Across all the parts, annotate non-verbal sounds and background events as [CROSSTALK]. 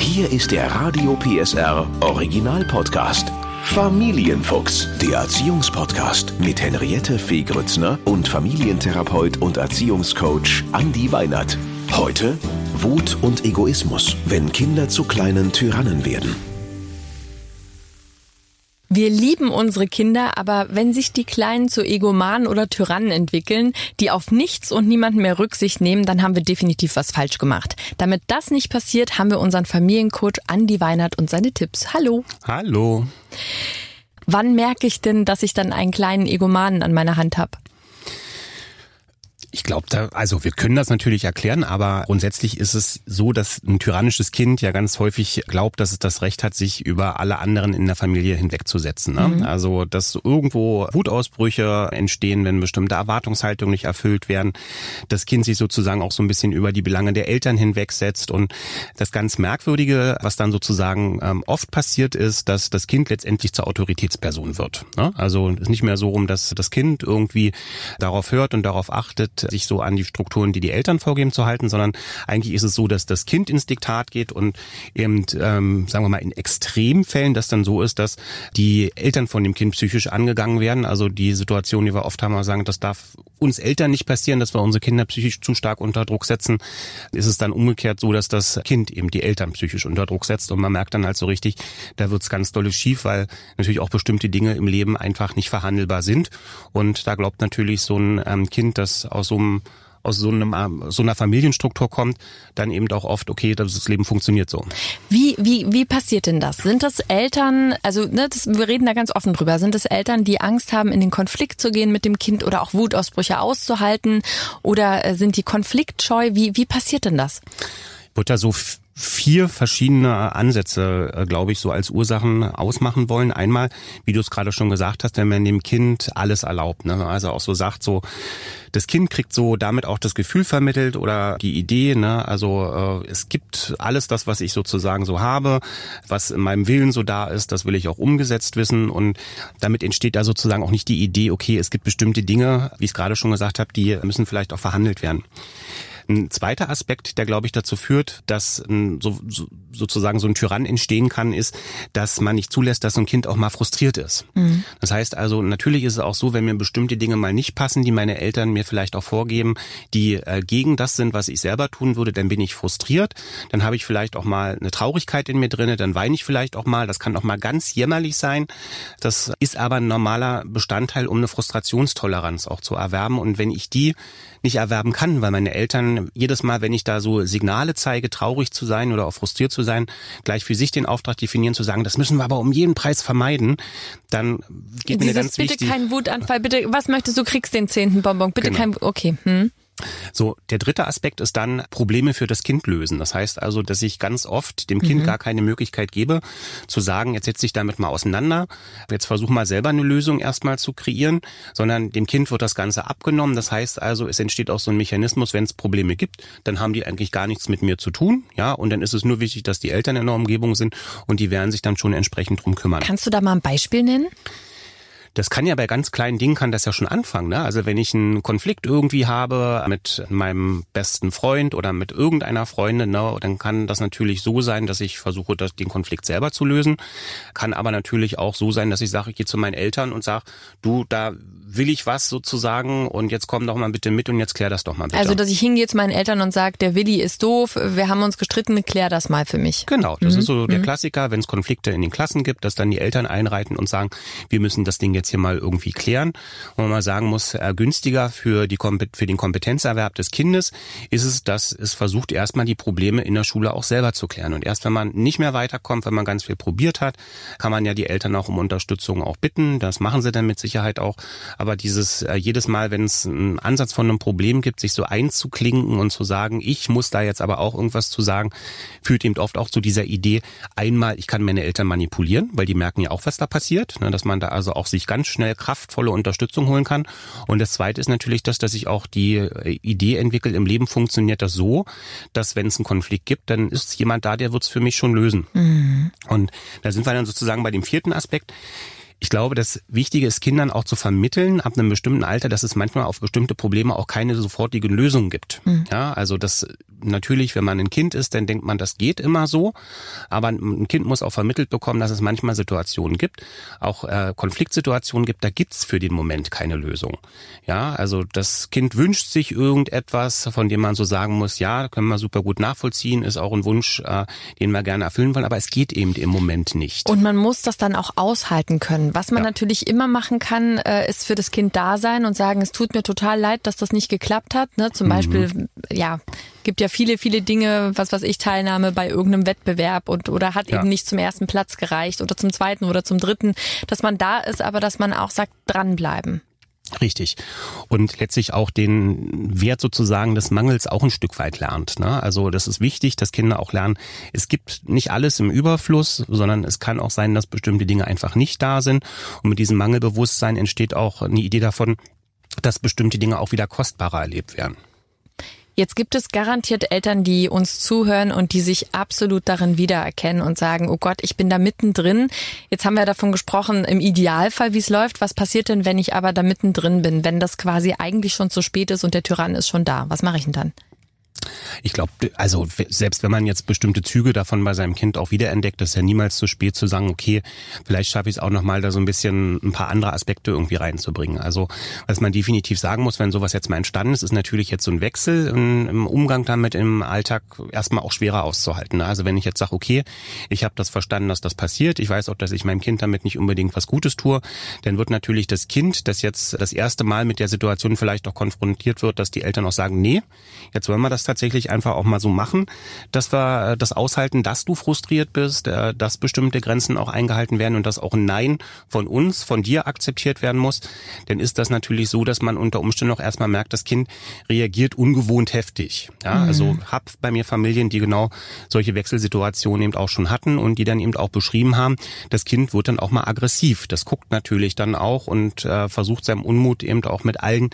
Hier ist der Radio PSR Original Podcast. Familienfuchs, der Erziehungspodcast mit Henriette Fee Grützner und Familientherapeut und Erziehungscoach Andi Weinert. Heute Wut und Egoismus, wenn Kinder zu kleinen Tyrannen werden. Wir lieben unsere Kinder, aber wenn sich die Kleinen zu Egomanen oder Tyrannen entwickeln, die auf nichts und niemanden mehr Rücksicht nehmen, dann haben wir definitiv was falsch gemacht. Damit das nicht passiert, haben wir unseren Familiencoach Andi Weinert und seine Tipps. Hallo. Hallo. Wann merke ich denn, dass ich dann einen kleinen Egomanen an meiner Hand habe? Ich glaube, da, also wir können das natürlich erklären, aber grundsätzlich ist es so, dass ein tyrannisches Kind ja ganz häufig glaubt, dass es das Recht hat, sich über alle anderen in der Familie hinwegzusetzen. Ne? Mhm. Also, dass irgendwo Wutausbrüche entstehen, wenn bestimmte Erwartungshaltungen nicht erfüllt werden, das Kind sich sozusagen auch so ein bisschen über die Belange der Eltern hinwegsetzt. Und das ganz Merkwürdige, was dann sozusagen ähm, oft passiert ist, dass das Kind letztendlich zur Autoritätsperson wird. Ne? Also es ist nicht mehr so rum, dass das Kind irgendwie darauf hört und darauf achtet, sich so an die Strukturen, die die Eltern vorgeben, zu halten, sondern eigentlich ist es so, dass das Kind ins Diktat geht und eben, ähm, sagen wir mal, in Extremfällen das dann so ist, dass die Eltern von dem Kind psychisch angegangen werden. Also die Situation, die wir oft haben, wir sagen, das darf uns Eltern nicht passieren, dass wir unsere Kinder psychisch zu stark unter Druck setzen, ist es dann umgekehrt so, dass das Kind eben die Eltern psychisch unter Druck setzt und man merkt dann halt so richtig, da wird's ganz dolle schief, weil natürlich auch bestimmte Dinge im Leben einfach nicht verhandelbar sind und da glaubt natürlich so ein ähm, Kind, das aus so einem aus so, einem, ähm, so einer Familienstruktur kommt, dann eben auch oft, okay, das Leben funktioniert so. Wie, wie, wie passiert denn das? Sind das Eltern, also ne, das, wir reden da ganz offen drüber, sind das Eltern, die Angst haben, in den Konflikt zu gehen mit dem Kind oder auch Wutausbrüche auszuhalten oder äh, sind die konfliktscheu? Wie, wie passiert denn das? Wird da so vier verschiedene Ansätze, äh, glaube ich, so als Ursachen ausmachen wollen. Einmal, wie du es gerade schon gesagt hast, wenn man dem Kind alles erlaubt. Ne? Also auch so sagt, so das Kind kriegt so damit auch das Gefühl vermittelt oder die Idee, ne? also äh, es gibt alles das, was ich sozusagen so habe, was in meinem Willen so da ist, das will ich auch umgesetzt wissen und damit entsteht da sozusagen auch nicht die Idee, okay, es gibt bestimmte Dinge, wie ich es gerade schon gesagt habe, die müssen vielleicht auch verhandelt werden. Ein zweiter Aspekt, der glaube ich dazu führt, dass so, so, sozusagen so ein Tyrann entstehen kann, ist, dass man nicht zulässt, dass so ein Kind auch mal frustriert ist. Mhm. Das heißt also, natürlich ist es auch so, wenn mir bestimmte Dinge mal nicht passen, die meine Eltern mir vielleicht auch vorgeben, die äh, gegen das sind, was ich selber tun würde, dann bin ich frustriert. Dann habe ich vielleicht auch mal eine Traurigkeit in mir drinne, dann weine ich vielleicht auch mal. Das kann auch mal ganz jämmerlich sein. Das ist aber ein normaler Bestandteil, um eine Frustrationstoleranz auch zu erwerben. Und wenn ich die nicht erwerben kann, weil meine Eltern jedes Mal, wenn ich da so Signale zeige, traurig zu sein oder auch frustriert zu sein, gleich für sich den Auftrag definieren, zu sagen, das müssen wir aber um jeden Preis vermeiden, dann geht Dieses, mir ganz bitte wichtig. Bitte keinen Wutanfall, bitte, was möchtest du, kriegst den zehnten Bonbon, bitte Genau. kein, okay, hm. So, der dritte Aspekt ist dann Probleme für das Kind lösen. Das heißt also, dass ich ganz oft dem Kind gar keine Möglichkeit gebe, zu sagen, jetzt setz dich damit mal auseinander, jetzt versuch mal selber eine Lösung erstmal zu kreieren, sondern dem Kind wird das Ganze abgenommen. Das heißt also, es entsteht auch so ein Mechanismus, wenn es Probleme gibt, dann haben die eigentlich gar nichts mit mir zu tun, ja, und dann ist es nur wichtig, dass die Eltern in der Umgebung sind und die werden sich dann schon entsprechend drum kümmern. Kannst du da mal ein Beispiel nennen? Das kann ja bei ganz kleinen Dingen kann das ja schon anfangen. Ne? Also wenn ich einen Konflikt irgendwie habe mit meinem besten Freund oder mit irgendeiner Freundin, ne, dann kann das natürlich so sein, dass ich versuche, das, den Konflikt selber zu lösen. Kann aber natürlich auch so sein, dass ich sage, ich gehe zu meinen Eltern und sage, du, da will ich was sozusagen und jetzt komm doch mal bitte mit und jetzt klär das doch mal bitte. Also, dass ich hingehe zu meinen Eltern und sage, der Willi ist doof, wir haben uns gestritten, klär das mal für mich. Genau, das ist so der Klassiker, wenn es Konflikte in den Klassen gibt, dass dann die Eltern einreiten und sagen, wir müssen das Ding jetzt hier mal irgendwie klären. Und man mal sagen muss, äh, günstiger für, die, für den Kompetenzerwerb des Kindes ist es, dass es versucht, erstmal die Probleme in der Schule auch selber zu klären. Und erst wenn man nicht mehr weiterkommt, wenn man ganz viel probiert hat, kann man ja die Eltern auch um Unterstützung auch bitten. Das machen sie dann mit Sicherheit auch. Aber dieses äh, jedes Mal, wenn es einen Ansatz von einem Problem gibt, sich so einzuklinken und zu sagen, ich muss da jetzt aber auch irgendwas zu sagen, führt eben oft auch zu dieser Idee, einmal, ich kann meine Eltern manipulieren, weil die merken ja auch, was da passiert, ne, dass man da also auch sich ganz schnell kraftvolle Unterstützung holen kann. Und das Zweite ist natürlich das, dass sich auch die äh, Idee entwickelt, im Leben funktioniert das so, dass wenn es einen Konflikt gibt, dann ist jemand da, der wird es für mich schon lösen. Und da sind wir dann sozusagen bei dem vierten Aspekt Ich glaube, das Wichtige ist, Kindern auch zu vermitteln, ab einem bestimmten Alter, dass es manchmal auf bestimmte Probleme auch keine sofortige Lösung gibt. Mhm. Ja, also das natürlich, wenn man ein Kind ist, dann denkt man, das geht immer so. Aber ein Kind muss auch vermittelt bekommen, dass es manchmal Situationen gibt, auch äh, Konfliktsituationen gibt, da gibt's für den Moment keine Lösung. Ja, also das Kind wünscht sich irgendetwas, von dem man so sagen muss, ja, können wir super gut nachvollziehen, ist auch ein Wunsch, äh, den wir gerne erfüllen wollen, aber es geht eben im Moment nicht. Und man muss das dann auch aushalten können. Was man ja. natürlich immer machen kann, äh, ist für das Kind da sein und sagen, es tut mir total leid, dass das nicht geklappt hat. Ne? Zum mhm. Beispiel, ja, gibt ja viele, viele Dinge, was was ich Teilnahme bei irgendeinem Wettbewerb und oder hat ja. eben nicht zum ersten Platz gereicht oder zum zweiten oder zum dritten, dass man da ist, aber dass man auch sagt, dranbleiben. Richtig. Und letztlich auch den Wert sozusagen des Mangels auch ein Stück weit lernt. Ne? Also das ist wichtig, dass Kinder auch lernen, es gibt nicht alles im Überfluss, sondern es kann auch sein, dass bestimmte Dinge einfach nicht da sind. Und mit diesem Mangelbewusstsein entsteht auch eine Idee davon, dass bestimmte Dinge auch wieder kostbarer erlebt werden. Jetzt gibt es garantiert Eltern, die uns zuhören und die sich absolut darin wiedererkennen und sagen, oh Gott, ich bin da mittendrin. Jetzt haben wir davon gesprochen, im Idealfall, wie es läuft. Was passiert denn, wenn ich aber da mittendrin bin, wenn das quasi eigentlich schon zu spät ist und der Tyrann ist schon da? Was mache ich denn dann? Ich glaube, also selbst wenn man jetzt bestimmte Züge davon bei seinem Kind auch wiederentdeckt, ist ja niemals zu spät zu sagen, okay, vielleicht schaffe ich es auch nochmal, da so ein bisschen ein paar andere Aspekte irgendwie reinzubringen. Also was man definitiv sagen muss, wenn sowas jetzt mal entstanden ist, ist natürlich jetzt so ein Wechsel im, im Umgang damit im Alltag erstmal auch schwerer auszuhalten. Ne? Also wenn ich jetzt sage, okay, ich habe das verstanden, dass das passiert, ich weiß auch, dass ich meinem Kind damit nicht unbedingt was Gutes tue, dann wird natürlich das Kind, das jetzt das erste Mal mit der Situation vielleicht auch konfrontiert wird, dass die Eltern auch sagen, nee, jetzt wollen wir das tatsächlich einfach auch mal so machen, dass wir äh, das aushalten, dass du frustriert bist, äh, dass bestimmte Grenzen auch eingehalten werden und dass auch ein Nein von uns, von dir akzeptiert werden muss, dann ist das natürlich so, dass man unter Umständen auch erstmal merkt, das Kind reagiert ungewohnt heftig. Ja, mhm. also hab bei mir Familien, die genau solche Wechselsituationen eben auch schon hatten und die dann eben auch beschrieben haben, das Kind wird dann auch mal aggressiv. Das guckt natürlich dann auch und äh, versucht seinem Unmut eben auch mit allen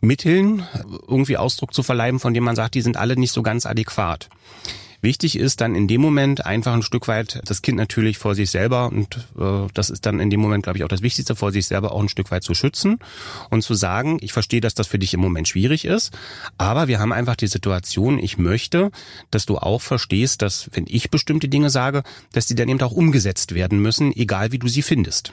Mitteln irgendwie Ausdruck zu verleihen, von dem man sagt, die sind alle nicht so ganz adäquat. Wichtig ist dann in dem Moment einfach ein Stück weit das Kind natürlich vor sich selber und äh, das ist dann in dem Moment, glaube ich, auch das Wichtigste, vor sich selber auch ein Stück weit zu schützen und zu sagen, ich verstehe, dass das für dich im Moment schwierig ist, aber wir haben einfach die Situation, ich möchte, dass du auch verstehst, dass wenn ich bestimmte Dinge sage, dass die dann eben auch umgesetzt werden müssen, egal wie du sie findest.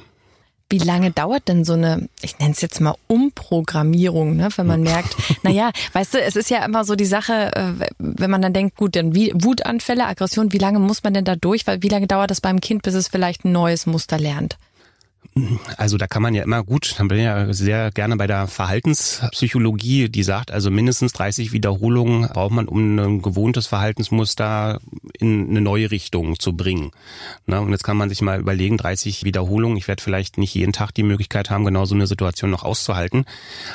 Wie lange dauert denn so eine, ich nenne es jetzt mal Umprogrammierung, ne? wenn man merkt, naja, weißt du, es ist ja immer so die Sache, äh, wenn man dann denkt, gut, dann wie Wutanfälle, Aggression, wie lange muss man denn da durch? Weil wie lange dauert das beim Kind, bis es vielleicht ein neues Muster lernt? Also da kann man ja immer gut, dann bin ich ja sehr gerne bei der Verhaltenspsychologie, die sagt, also mindestens 30 Wiederholungen braucht man, um ein gewohntes Verhaltensmuster in eine neue Richtung zu bringen. Na, und jetzt kann man sich mal überlegen, 30 Wiederholungen, ich werde vielleicht nicht jeden Tag die Möglichkeit haben, genau so eine Situation noch auszuhalten.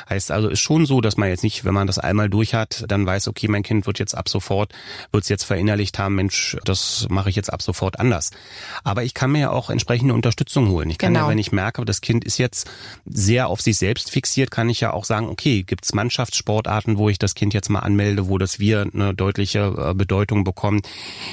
Heißt also, ist schon so, dass man jetzt nicht, wenn man das einmal durch hat, dann weiß, okay, mein Kind wird jetzt ab sofort, wird es jetzt verinnerlicht haben, Mensch, das mache ich jetzt ab sofort anders. Aber ich kann mir ja auch entsprechende Unterstützung holen. Ich kann genau. ja, wenn ich merke, das Kind ist jetzt sehr auf sich selbst fixiert, kann ich ja auch sagen, okay, gibt es Mannschaftssportarten, wo ich das Kind jetzt mal anmelde, wo das Wir eine deutliche äh, Bedeutung bekommt.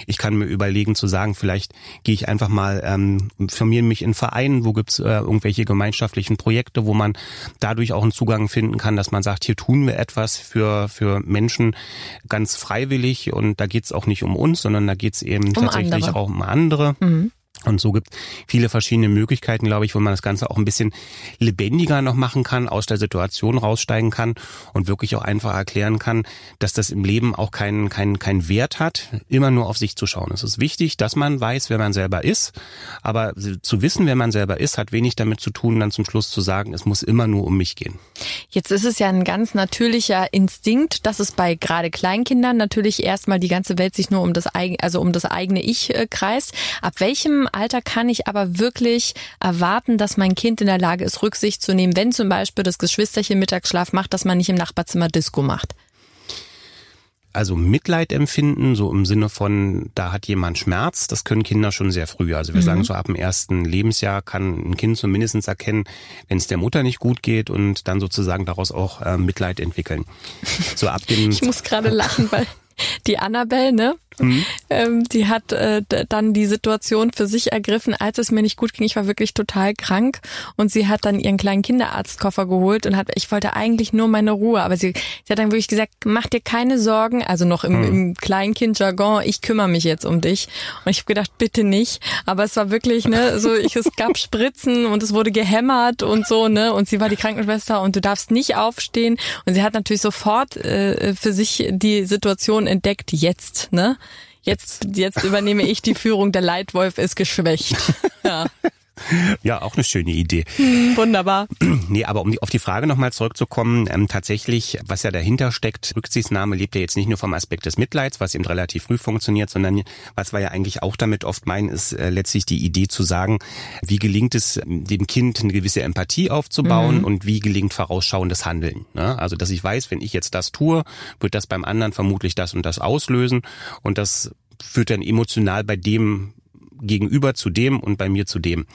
Ich kann mir überlegen zu sagen, vielleicht gehe ich einfach mal, ähm, formiere mich in Vereinen, wo gibt's äh, irgendwelche gemeinschaftlichen Projekte, wo man dadurch auch einen Zugang finden kann, dass man sagt, hier tun wir etwas für, für Menschen ganz freiwillig und da geht's auch nicht um uns, sondern da geht's eben um tatsächlich andere. auch um andere. Mhm. Und so gibt viele verschiedene Möglichkeiten, glaube ich, wo man das Ganze auch ein bisschen lebendiger noch machen kann, aus der Situation raussteigen kann und wirklich auch einfach erklären kann, dass das im Leben auch keinen keinen keinen Wert hat, immer nur auf sich zu schauen. Es ist wichtig, dass man weiß, wer man selber ist, aber zu wissen, wer man selber ist, hat wenig damit zu tun, dann zum Schluss zu sagen, es muss immer nur um mich gehen. Jetzt ist es ja ein ganz natürlicher Instinkt, dass es bei gerade Kleinkindern natürlich erstmal die ganze Welt sich nur um das eigene, also um das eigene Ich äh, kreist. Ab welchem Alter kann ich aber wirklich erwarten, dass mein Kind in der Lage ist, Rücksicht zu nehmen, wenn zum Beispiel das Geschwisterchen Mittagsschlaf macht, dass man nicht im Nachbarzimmer Disco macht? also Mitleid empfinden, so im Sinne von, da hat jemand Schmerz, das können Kinder schon sehr früh. Also wir mhm. sagen so ab dem ersten Lebensjahr kann ein Kind zumindest erkennen, wenn es der Mutter nicht gut geht und dann sozusagen daraus auch äh, Mitleid entwickeln. So ab dem [LAUGHS] ich muss gerade lachen, weil die Annabelle, ne? Mhm. [LAUGHS] Ähm, die hat äh, dann die Situation für sich ergriffen, als es mir nicht gut ging. Ich war wirklich total krank und sie hat dann ihren kleinen Kinderarztkoffer geholt und hat, ich wollte eigentlich nur meine Ruhe, aber sie, sie hat dann wirklich gesagt, mach dir keine Sorgen, also noch im, mhm. im Kleinkind-Jargon, ich kümmere mich jetzt um dich. Und ich habe gedacht, bitte nicht. Aber es war wirklich, ne, so ich, es gab [LAUGHS] Spritzen und es wurde gehämmert und so, ne, und sie war die Krankenschwester und du darfst nicht aufstehen. Und sie hat natürlich sofort äh, für sich die Situation entdeckt, jetzt, ne? Jetzt, jetzt übernehme ich die Führung, der Leitwolf ist geschwächt. [LAUGHS] Ja. [LAUGHS] Ja, auch eine schöne Idee. Hm, wunderbar. [CLEARS THROAT] Nee, aber um die, auf die Frage nochmal zurückzukommen, ähm, tatsächlich, was ja dahinter steckt, Rücksichtnahme lebt ja jetzt nicht nur vom Aspekt des Mitleids, was eben relativ früh funktioniert, sondern was wir ja eigentlich auch damit oft meinen, ist äh, letztlich die Idee zu sagen, wie gelingt es dem Kind eine gewisse Empathie aufzubauen mhm. und wie gelingt vorausschauendes Handeln. Ne? Also, dass ich weiß, wenn ich jetzt das tue, wird das beim anderen vermutlich das und das auslösen und das führt dann emotional bei dem gegenüber zu dem und bei mir zu dem.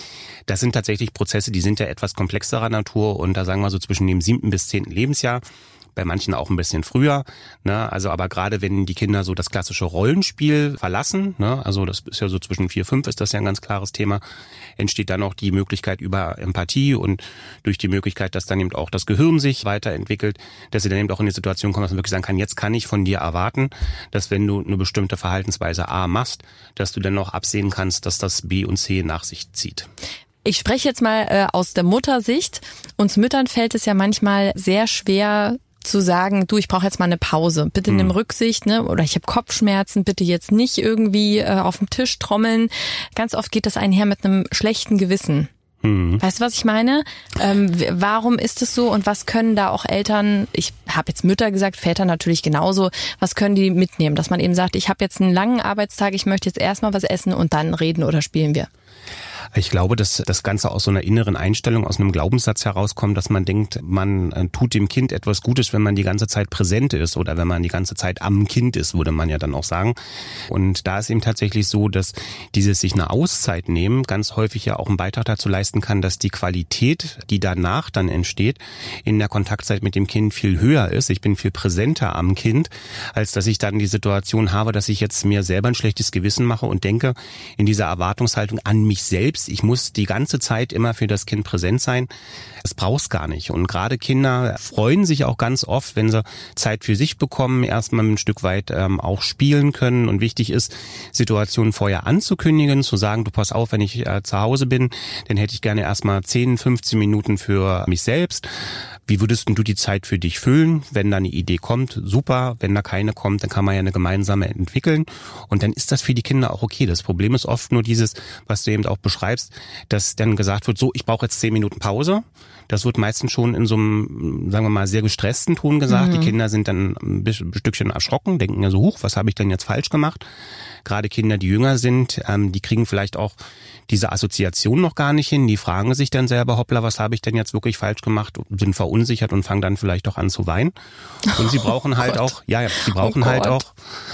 Das sind tatsächlich Prozesse, die sind ja etwas komplexerer Natur und da sagen wir so zwischen dem siebten bis zehnten Lebensjahr bei manchen auch ein bisschen früher. Ne? Also aber gerade wenn die Kinder so das klassische Rollenspiel verlassen, ne? also das ist ja so zwischen vier, fünf ist das ja ein ganz klares Thema, entsteht dann auch die Möglichkeit über Empathie und durch die Möglichkeit, dass dann eben auch das Gehirn sich weiterentwickelt, dass sie dann eben auch in die Situation kommen, dass man wirklich sagen kann, jetzt kann ich von dir erwarten, dass wenn du eine bestimmte Verhaltensweise A machst, dass du dann noch absehen kannst, dass das B und C nach sich zieht. Ich spreche jetzt mal äh, aus der Muttersicht. Uns Müttern fällt es ja manchmal sehr schwer, zu sagen, du, ich brauche jetzt mal eine Pause. Bitte mhm. nimm Rücksicht, ne? Oder ich habe Kopfschmerzen, bitte jetzt nicht irgendwie äh, auf dem Tisch trommeln. Ganz oft geht das einher mit einem schlechten Gewissen. Mhm. Weißt du, was ich meine? Ähm, warum ist es so und was können da auch Eltern, ich habe jetzt Mütter gesagt, Väter natürlich genauso, was können die mitnehmen? Dass man eben sagt, ich habe jetzt einen langen Arbeitstag, ich möchte jetzt erstmal was essen und dann reden oder spielen wir. Ich glaube, dass das Ganze aus so einer inneren Einstellung, aus einem Glaubenssatz herauskommt, dass man denkt, man äh, tut dem Kind etwas Gutes, wenn man die ganze Zeit präsent ist oder wenn man die ganze Zeit am Kind ist, würde man ja dann auch sagen. Und da ist eben tatsächlich so, dass dieses sich eine Auszeit nehmen ganz häufig ja auch einen Beitrag dazu leisten kann, dass die Qualität, die danach dann entsteht, in der Kontaktzeit mit dem Kind viel höher ist. Ich bin viel präsenter am Kind, als dass ich dann die Situation habe, dass ich jetzt mir selber ein schlechtes Gewissen mache und denke, in dieser Erwartungshaltung an mich selbst ich muss die ganze Zeit immer für das Kind präsent sein. Das brauchst gar nicht. Und gerade Kinder freuen sich auch ganz oft, wenn sie Zeit für sich bekommen, erstmal ein Stück weit ähm, auch spielen können. Und wichtig ist, Situationen vorher anzukündigen, zu sagen, du pass auf, wenn ich äh, zu Hause bin, dann hätte ich gerne erstmal 10, 15 Minuten für mich selbst. Wie würdest du die Zeit für dich füllen? Wenn da eine Idee kommt, super. Wenn da keine kommt, dann kann man ja eine gemeinsame entwickeln. Und dann ist das für die Kinder auch okay. Das Problem ist oft nur dieses, was du eben auch beschreibst, dass dann gesagt wird, so, ich brauche jetzt zehn Minuten Pause. Das wird meistens schon in so einem, sagen wir mal, sehr gestressten Ton gesagt. Mhm. Die Kinder sind dann ein, Stückchen erschrocken, denken ja so, hoch, was habe ich denn jetzt falsch gemacht? Gerade Kinder, die jünger sind, ähm, die kriegen vielleicht auch diese Assoziation noch gar nicht hin. Die fragen sich dann selber, hoppla, was habe ich denn jetzt wirklich falsch gemacht? Sind verunsichert und fangen dann vielleicht auch an zu weinen. Und sie [LAUGHS] brauchen oh halt Gott. auch, ja, ja, sie brauchen oh halt auch,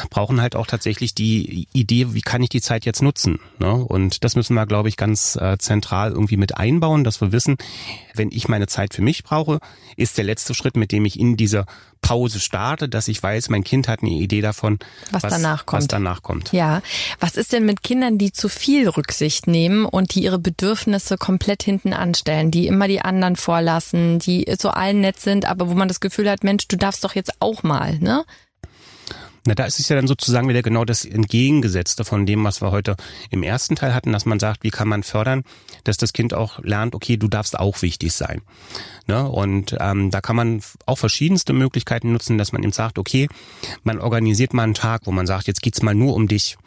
brauchen halt auch tatsächlich die Idee, wie kann ich die Zeit jetzt nutzen? Ne? Und das müssen wir, glaube ich, ganz äh, zentral irgendwie mit einbauen, dass wir wissen, wenn ich meine Zeit für mich brauche, ist der letzte Schritt, mit dem ich in dieser Pause starte, dass ich weiß, mein Kind hat eine Idee davon, was, was danach kommt. Was danach kommt. Ja. Was ist denn mit Kindern, die zu viel Rücksicht nehmen und die ihre Bedürfnisse komplett hinten anstellen, die immer die anderen vorlassen, die so allen nett sind, aber wo man das Gefühl hat, Mensch, du darfst doch jetzt auch mal, ne? Na, da ist es ja dann sozusagen wieder genau das Entgegengesetzte von dem, was wir heute im ersten Teil hatten, dass man sagt, wie kann man fördern, dass das Kind auch lernt, okay, du darfst auch wichtig sein. Ne? Und ähm, da kann man auch verschiedenste Möglichkeiten nutzen, dass man eben sagt, okay, man organisiert mal einen Tag, wo man sagt, jetzt geht's mal nur um dich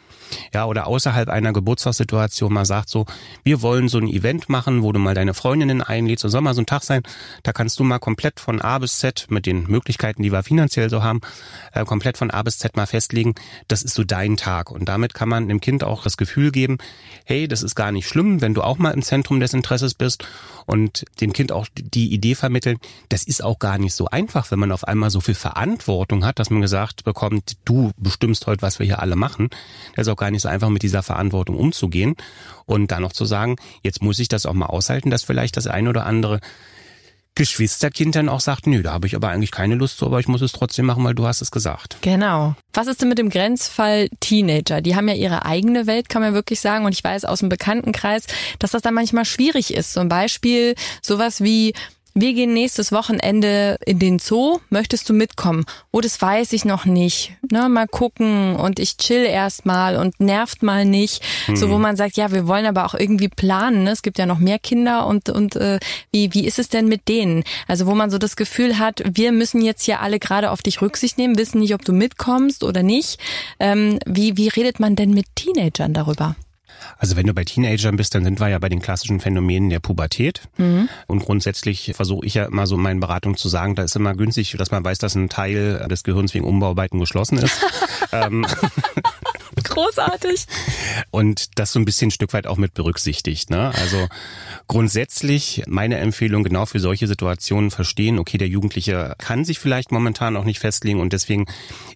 ja, oder außerhalb einer Geburtstagssituation mal sagt so, wir wollen so ein Event machen, wo du mal deine Freundinnen einlädst, so soll mal so ein Tag sein, da kannst du mal komplett von A bis Z mit den Möglichkeiten, die wir finanziell so haben, äh, komplett von A bis Z mal festlegen, das ist so dein Tag und damit kann man dem Kind auch das Gefühl geben, hey, das ist gar nicht schlimm, wenn du auch mal im Zentrum des Interesses bist und dem Kind auch die Idee vermitteln, das ist auch gar nicht so einfach, wenn man auf einmal so viel Verantwortung hat, dass man gesagt bekommt, du bestimmst heute, was wir hier alle machen. Das ist auch gar nicht so einfach, mit dieser Verantwortung umzugehen. Und dann noch zu sagen, jetzt muss ich das auch mal aushalten, dass vielleicht das ein oder andere Geschwisterkind dann auch sagt, nö, da habe ich aber eigentlich keine Lust zu, aber ich muss es trotzdem machen, weil du hast es gesagt. Genau. Was ist denn mit dem Grenzfall Teenager? Die haben ja ihre eigene Welt, kann man wirklich sagen. Und ich weiß aus dem Bekanntenkreis, dass das dann manchmal schwierig ist. Zum Beispiel sowas wie, wir gehen nächstes Wochenende in den Zoo. Möchtest du mitkommen? Oh, das weiß ich noch nicht. Na, mal gucken und ich chill erstmal und nervt mal nicht. Mhm. So, wo man sagt, ja, wir wollen aber auch irgendwie planen. Ne? Es gibt ja noch mehr Kinder und, und äh, wie, wie ist es denn mit denen? Also, wo man so das Gefühl hat, wir müssen jetzt hier alle gerade auf dich Rücksicht nehmen, wissen nicht, ob du mitkommst oder nicht. Ähm, wie, wie redet man denn mit Teenagern darüber? Also wenn du bei Teenagern bist, dann sind wir ja bei den klassischen Phänomenen der Pubertät. Mhm. Und grundsätzlich versuche ich ja immer so in meinen Beratungen zu sagen, da ist immer günstig, dass man weiß, dass ein Teil des Gehirns wegen Umbauarbeiten geschlossen ist. [LAUGHS] ähm, Großartig. Und das so ein bisschen ein Stück weit auch mit berücksichtigt. Ne? Also grundsätzlich meine Empfehlung genau für solche Situationen verstehen, okay, der Jugendliche kann sich vielleicht momentan auch nicht festlegen und deswegen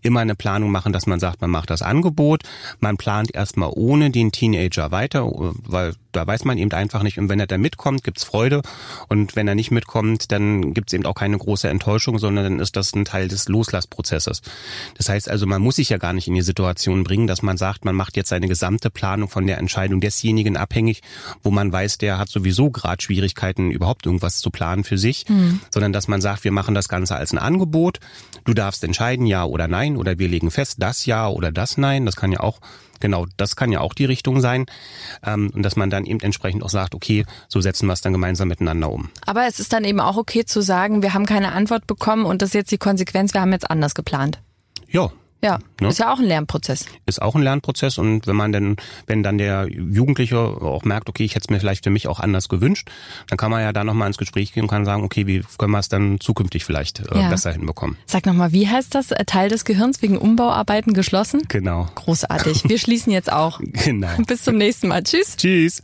immer eine Planung machen, dass man sagt, man macht das Angebot, man plant erstmal ohne den Teenager weiter, weil da weiß man eben einfach nicht. Und wenn er dann mitkommt, gibt's Freude. Und wenn er nicht mitkommt, dann gibt's eben auch keine große Enttäuschung, sondern dann ist das ein Teil des Loslassprozesses. Das heißt also, man muss sich ja gar nicht in die Situation bringen, dass man sagt, man macht jetzt seine gesamte Planung von der Entscheidung desjenigen abhängig, wo man weiß, der hat sowieso gerade Schwierigkeiten, überhaupt irgendwas zu planen für sich, mhm. sondern dass man sagt, wir machen das Ganze als ein Angebot. Du darfst entscheiden, ja oder nein, oder wir legen fest, das ja oder das nein. Das kann ja auch Genau, das kann ja auch die Richtung sein. Ähm, und dass man dann eben entsprechend auch sagt, okay, so setzen wir es dann gemeinsam miteinander um. Aber es ist dann eben auch okay zu sagen, wir haben keine Antwort bekommen und das ist jetzt die Konsequenz, wir haben jetzt anders geplant. Ja, ja, ne? ist ja auch ein Lernprozess. Ist auch ein Lernprozess und wenn man denn, wenn dann der Jugendliche auch merkt, okay, ich hätte es mir vielleicht für mich auch anders gewünscht, dann kann man ja da nochmal ins Gespräch gehen und kann sagen, okay, wie können wir es dann zukünftig vielleicht äh, ja. besser hinbekommen. Sag nochmal, wie heißt das? Äh, Teil des Gehirns wegen Umbauarbeiten geschlossen? Genau. Großartig. Wir schließen jetzt auch. [LAUGHS] Genau. Bis zum nächsten Mal. Tschüss. Tschüss.